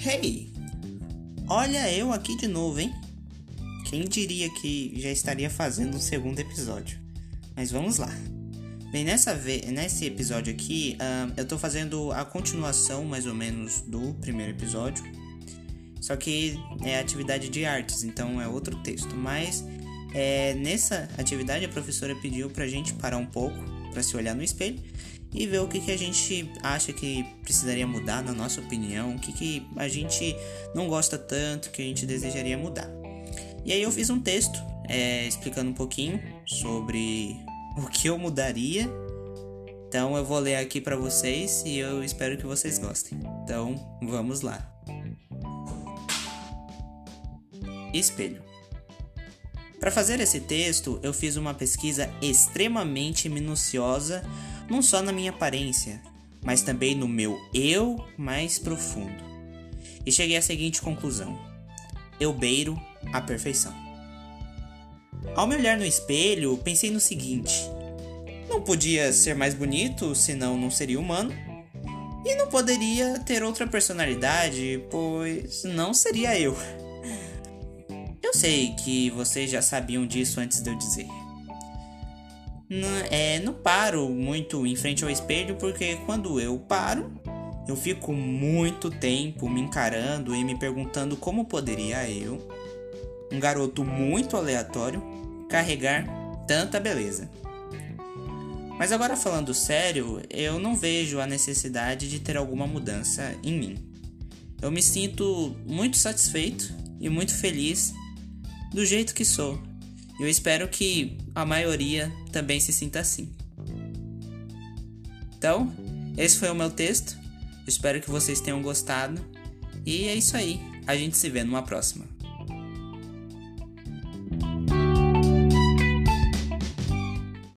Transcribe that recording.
Hey! Olha eu aqui de novo, hein? Quem diria que já estaria fazendo um segundo episódio? Mas vamos lá. Bem, nessa nesse episódio aqui, uh, eu tô fazendo a continuação, mais ou menos, do primeiro episódio. Só que é atividade de artes, então é outro texto. Mas é, nessa atividade a professora pediu pra gente parar um pouco, para se olhar no espelho e ver o que, que a gente acha que precisaria mudar, na nossa opinião, o que, que a gente não gosta tanto, que a gente desejaria mudar. E aí eu fiz um texto é, explicando um pouquinho sobre o que eu mudaria. Então eu vou ler aqui para vocês e eu espero que vocês gostem. Então vamos lá. Espelho. Para fazer esse texto, eu fiz uma pesquisa extremamente minuciosa, não só na minha aparência, mas também no meu eu mais profundo. E cheguei à seguinte conclusão: eu beiro a perfeição. Ao me olhar no espelho, pensei no seguinte: não podia ser mais bonito, senão não seria humano. E não poderia ter outra personalidade, pois não seria eu. Eu sei que vocês já sabiam disso antes de eu dizer. Não, é, não paro muito em frente ao espelho porque quando eu paro, eu fico muito tempo me encarando e me perguntando como poderia eu, um garoto muito aleatório, carregar tanta beleza. Mas agora falando sério, eu não vejo a necessidade de ter alguma mudança em mim. Eu me sinto muito satisfeito e muito feliz do jeito que sou. Eu espero que a maioria também se sinta assim. Então, esse foi o meu texto. espero que vocês tenham gostado. E é isso aí. A gente se vê numa próxima.